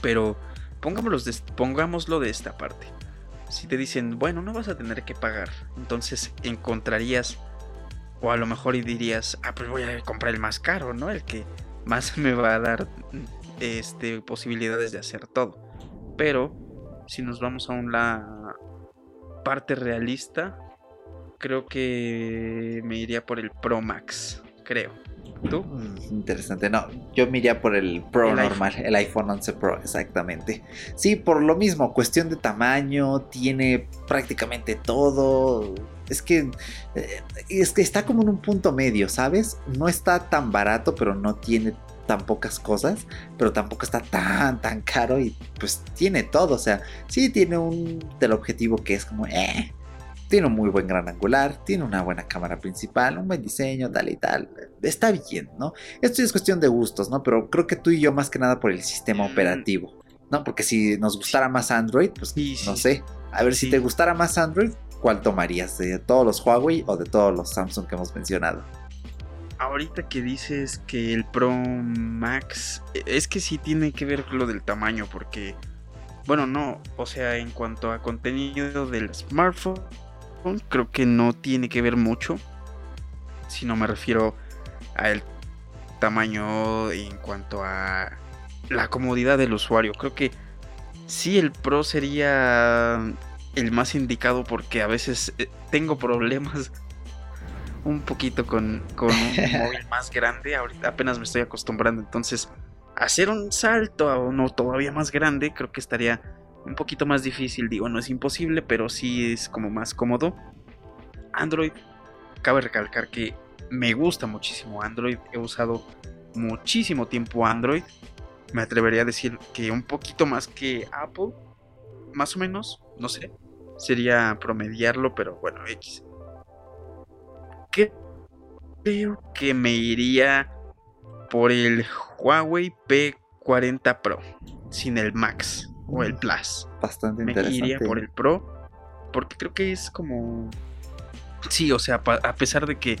Pero pongámoslo de, pongámoslo de esta parte. Si te dicen, bueno, no vas a tener que pagar, entonces encontrarías, o a lo mejor dirías, ah, pues voy a comprar el más caro, ¿no? El que más me va a dar este, posibilidades de hacer todo. Pero si nos vamos a una parte realista, creo que me iría por el Pro Max, creo. ¿Tú? Interesante, no, yo me iría por el Pro El normal, el iPhone 11 Pro, exactamente. Sí, por lo mismo, cuestión de tamaño, tiene prácticamente todo. Es que, eh, es que está como en un punto medio, ¿sabes? No está tan barato, pero no tiene tan pocas cosas, pero tampoco está tan, tan caro y pues tiene todo, o sea, sí tiene un teleobjetivo que es como, eh, tiene un muy buen gran angular, tiene una buena cámara principal, un buen diseño, tal y tal. Está bien, ¿no? Esto es cuestión de gustos, ¿no? Pero creo que tú y yo más que nada por el sistema Mm. operativo, ¿no? Porque si nos gustara más Android, pues Sí, no sé. A ver, si te gustara más Android, ¿cuál tomarías? ¿De todos los Huawei o de todos los Samsung que hemos mencionado? Ahorita que dices que el Pro Max, e- es que sí tiene que ver con lo del tamaño, porque, bueno, no, o sea, en cuanto a contenido del smartphone, creo que no tiene que ver mucho, si no me refiero al tamaño en cuanto a la comodidad del usuario. Creo que sí el Pro sería el más indicado porque a veces eh, tengo problemas un poquito con, con un móvil más grande. Ahorita apenas me estoy acostumbrando. Entonces, hacer un salto a uno todavía más grande, creo que estaría un poquito más difícil. Digo, no es imposible, pero sí es como más cómodo. Android, cabe recalcar que me gusta muchísimo Android. He usado muchísimo tiempo Android. Me atrevería a decir que un poquito más que Apple. Más o menos, no sé. Sería promediarlo, pero bueno, X. Creo que me iría por el Huawei P40 Pro. Sin el Max o el Plus. Bastante Me interesante. iría por el Pro. Porque creo que es como. Sí, o sea, a pesar de que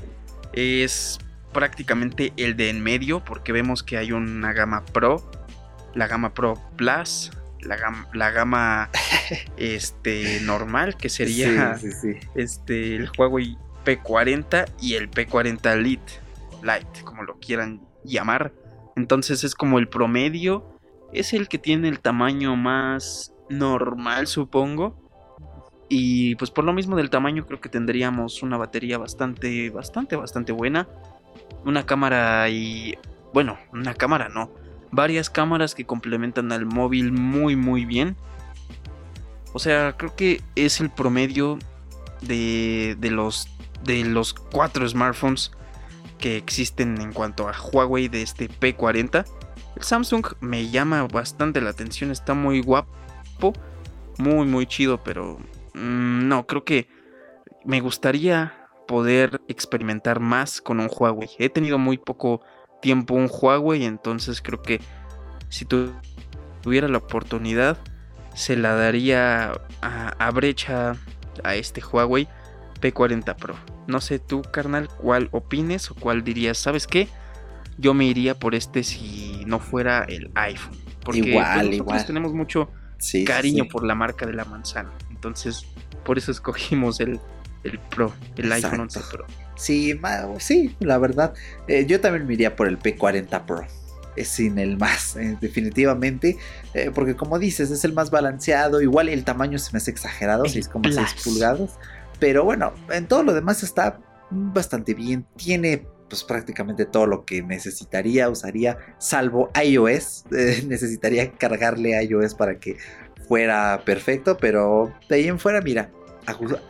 es prácticamente el de en medio, porque vemos que hay una gama Pro, la gama Pro Plus, la gama, la gama este, normal, que sería Sí, sí, sí. este, el Huawei P40 y el P40 Lite, Lite, como lo quieran llamar. Entonces es como el promedio, es el que tiene el tamaño más normal, supongo. Y pues por lo mismo del tamaño creo que tendríamos una batería bastante, bastante, bastante buena. Una cámara y... Bueno, una cámara no. Varias cámaras que complementan al móvil muy, muy bien. O sea, creo que es el promedio de, de los, de los cuatro smartphones que existen en cuanto a Huawei de este P40. El Samsung me llama bastante la atención, está muy guapo, muy muy chido, pero mm, no, creo que me gustaría poder experimentar más con un Huawei. He tenido muy poco tiempo un Huawei, entonces creo que si tu- tuviera la oportunidad, se la daría a, a brecha a este Huawei P40 Pro. No sé tú, carnal, cuál opines o cuál dirías, ¿sabes qué? Yo me iría por este si no fuera el iPhone. Porque pues, Igual, nosotros igual. tenemos mucho Sí, cariño sí. por la marca de la manzana. Entonces, por eso escogimos el, el Pro, el iPhone 11 Exacto. Pro. Sí, sí, la verdad. Eh, yo también me iría por el P40 Pro. es sin el más, eh, definitivamente. Eh, porque como dices, es el más balanceado. Igual el tamaño se me hace exagerado, 6,6 pulgadas. Pero bueno, en todo lo demás está bastante bien. Tiene pues prácticamente todo lo que necesitaría, usaría, salvo iOS. Eh, necesitaría cargarle iOS para que fuera perfecto, pero de ahí en fuera, mira,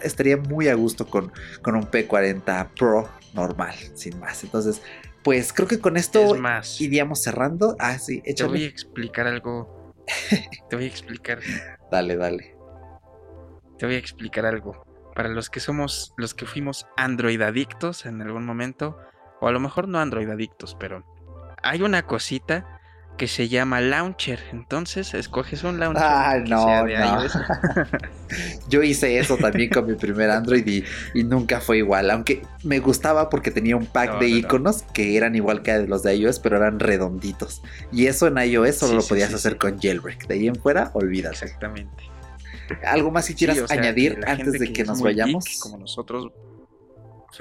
estaría muy a gusto con, con un P40 Pro normal, sin más. Entonces, pues creo que con esto iríamos cerrando. Ah, sí, échale. Te voy a explicar algo. Te voy a explicar. dale, dale. Te voy a explicar algo. Para los que somos, los que fuimos Android adictos en algún momento, o a lo mejor no Android adictos, pero hay una cosita que se llama Launcher. Entonces, escoges un launcher. Ah, no, Yo hice eso también con mi primer Android y, nunca fue igual. Aunque me gustaba porque tenía un pack de iconos que eran igual que los de iOS, pero eran redonditos. Y eso en iOS solo lo podías hacer con jailbreak. De ahí en fuera, olvídalo. Exactamente. ¿Algo más si quieras añadir antes de que, nos vayamos? como nosotros,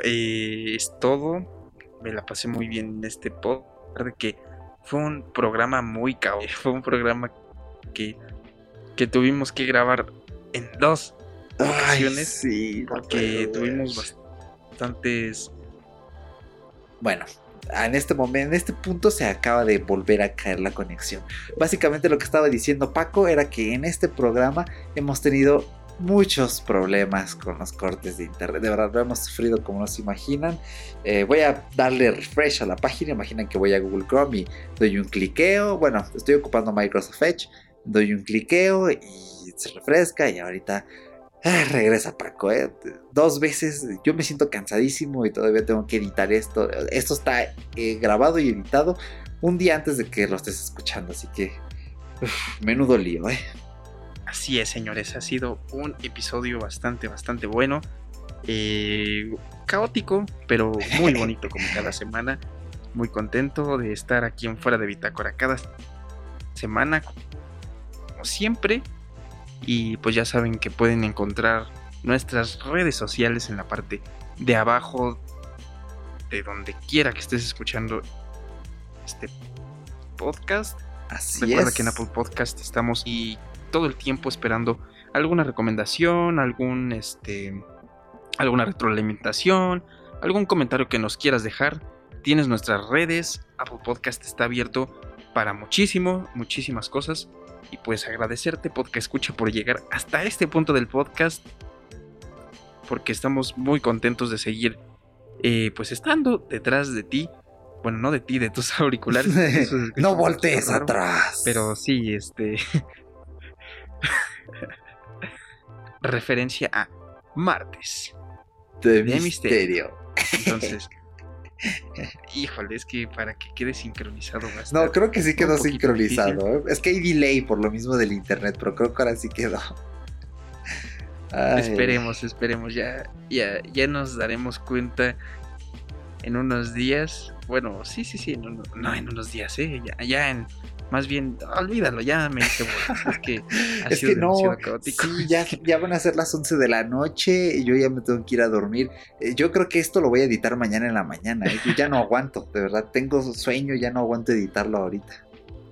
eh, es todo. Me la pasé muy bien en este pod. Que fue un programa muy caótico. Fue un programa que, que tuvimos que grabar en dos ocasiones. sí, porque tuvimos bastantes. Bueno, en este momento, en este punto se acaba de volver a caer la conexión. Básicamente lo que estaba diciendo Paco era que en este programa hemos tenido muchos problemas con los cortes de internet. De verdad, lo hemos sufrido como no se imaginan. Eh, voy a darle refresh a la página. Imaginan que voy a Google Chrome y doy un cliqueo. Bueno, estoy ocupando Microsoft Edge. Doy un cliqueo y se refresca. Y ahorita ah, regresa Paco. Eh. Dos veces. Yo me siento cansadísimo y todavía tengo que editar esto. Esto está eh, grabado y editado un día antes de que lo estés escuchando. Así que, menudo lío, eh. Así es, señores, ha sido un episodio bastante, bastante bueno. Eh, caótico, pero muy bonito como cada semana. Muy contento de estar aquí en Fuera de Bitácora cada semana, como siempre. Y pues ya saben que pueden encontrar nuestras redes sociales en la parte de abajo, de donde quiera que estés escuchando este podcast. Así Recuerda que en Apple Podcast estamos y todo el tiempo esperando alguna recomendación, algún este alguna retroalimentación, algún comentario que nos quieras dejar. Tienes nuestras redes, Apple Podcast está abierto para muchísimo, muchísimas cosas. Y pues agradecerte, Podcast Escucha, por llegar hasta este punto del podcast. Porque estamos muy contentos de seguir, eh, pues estando detrás de ti. Bueno, no de ti, de tus auriculares. no voltees atrás. Pero sí, este. Referencia a martes. De, misterio. Entonces, híjole, es que para que quede sincronizado No, creo que sí quedó sincronizado. ¿eh? Es que hay delay por lo mismo del internet, pero creo que ahora sí quedó. Esperemos, esperemos. Ya, ya, ya nos daremos cuenta en unos días. Bueno, sí, sí, sí. No, en unos días, ¿eh? Ya, ya en más bien, olvídalo, ya me hice Es que es que no, Sí, ya, ya van a ser las 11 de la noche y yo ya me tengo que ir a dormir. Eh, yo creo que esto lo voy a editar mañana en la mañana. ¿eh? Yo ya no aguanto, de verdad. Tengo sueño, ya no aguanto editarlo ahorita.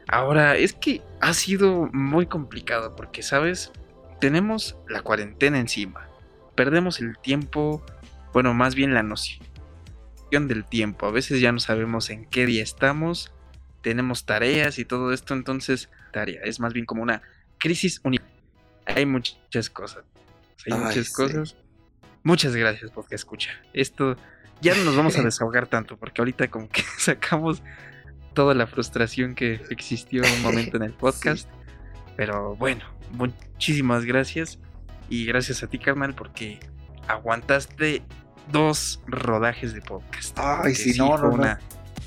Ahora, es que ha sido muy complicado porque, ¿sabes? Tenemos la cuarentena encima. Perdemos el tiempo, bueno, más bien la noción del tiempo. A veces ya no sabemos en qué día estamos tenemos tareas y todo esto, entonces tarea es más bien como una crisis única. Hay muchas cosas. Hay muchas cosas. Muchas gracias por que escucha. Esto ya no nos vamos a desahogar tanto porque ahorita como que sacamos toda la frustración que existió un momento en el podcast. Pero bueno, muchísimas gracias y gracias a ti, carnal, porque aguantaste dos rodajes de podcast. Ay, si no, no, una,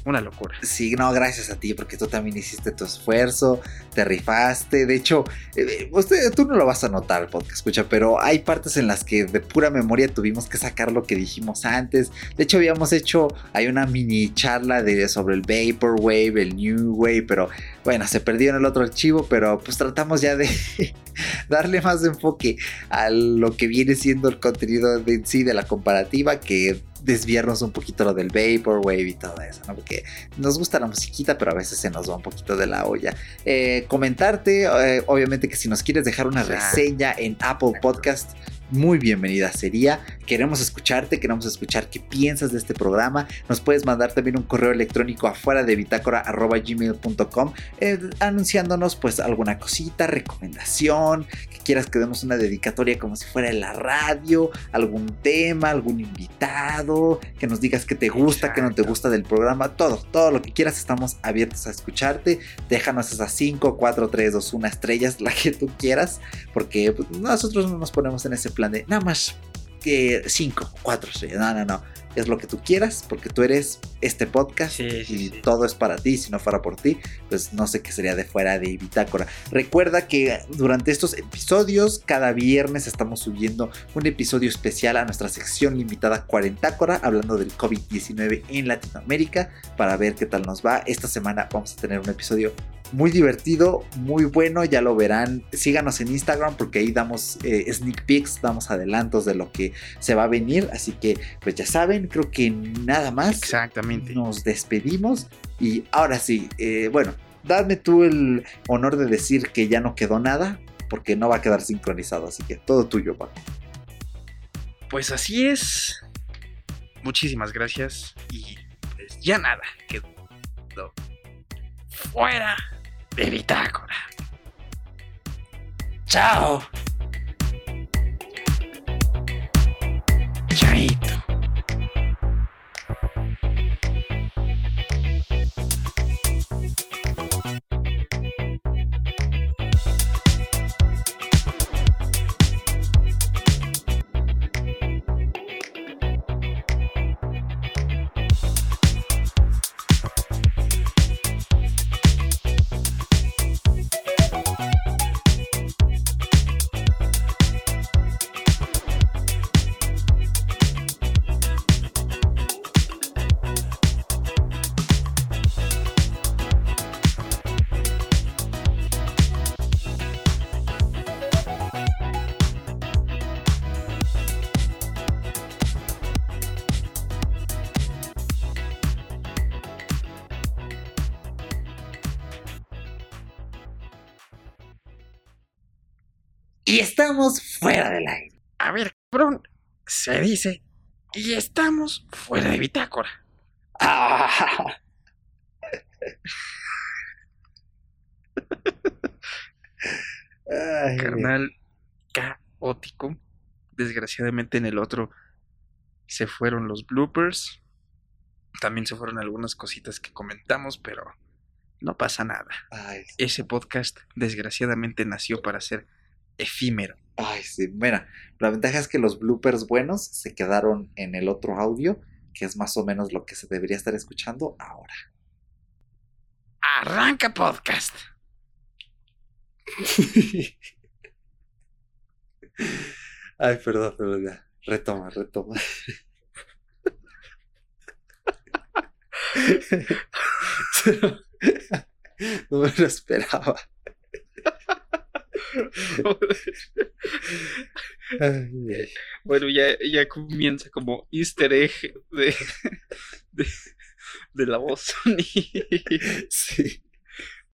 una locura. Sí, no, gracias a ti, porque tú también hiciste tu esfuerzo, te rifaste. De hecho, eh, usted, tú no lo vas a notar, podcast escucha, pero hay partes en las que de pura memoria tuvimos que sacar lo que dijimos antes. De hecho, habíamos hecho, hay una mini charla sobre el Vaporwave, el New Wave, pero bueno, se perdió en el otro archivo, pero pues tratamos ya de, darle más enfoque a lo que viene siendo el contenido de en sí de la comparativa que desviarnos un poquito lo del Vaporwave y todo eso, ¿no? Porque nos gusta la musiquita, pero a veces se nos va un poquito de la olla. Eh, comentarte, eh, obviamente que si nos quieres dejar una reseña en Apple Podcast, muy bienvenida sería. Queremos escucharte, queremos escuchar qué piensas de este programa. Nos puedes mandar también un correo electrónico afuera de bitácora.gmail.com eh, anunciándonos pues alguna cosita, recomendación, que quieras que demos una dedicatoria como si fuera en la radio, algún tema, algún invitado, que nos digas qué te gusta, qué no te gusta del programa, todo, todo lo que quieras, estamos abiertos a escucharte. Déjanos esas 5, 4, 3, 2, 1 estrellas, la que tú quieras, porque pues, nosotros no nos ponemos en ese plan de nada más que 5, 4 estrellas. No, no, no. Es lo que tú quieras, porque tú eres este podcast Sí, sí, y sí. todo es para ti. Si no fuera por ti, pues no sé qué sería de fuera de Bitácora. Recuerda que durante estos episodios, cada viernes estamos subiendo un episodio especial a nuestra sección limitada Cuarentácora, hablando del COVID-19 en Latinoamérica, para ver qué tal nos va. Esta semana vamos a tener un episodio muy divertido, muy bueno, ya lo verán. Síganos en Instagram porque ahí damos eh, sneak peeks, damos adelantos de lo que se va a venir. Así que, pues ya saben, creo que nada más. Exactamente. Nos despedimos y ahora sí, eh, bueno, dame tú el honor de decir que ya no quedó nada porque no va a quedar sincronizado. Así que todo tuyo, Paco. Pues así es. Muchísimas gracias. Y pues ya nada. Quedó fuera de bitácora. Y estamos fuera del aire. A ver, cabrón. Se dice. Y estamos fuera de bitácora. Ah. Ay, Carnal caótico. Desgraciadamente en el otro se fueron los bloopers. También se fueron algunas cositas que comentamos, pero no pasa nada. ay, Ese podcast desgraciadamente nació para ser efímero. ay, sí. Mira, la ventaja es que los bloopers buenos se quedaron en el otro audio, que es más o menos lo que se debería estar escuchando ahora. Arranca podcast. Ay, perdón, perdón, ya. Retoma, retoma. No me lo esperaba. Bueno, ya, ya comienza como easter egg de, de, de la voz. Sí.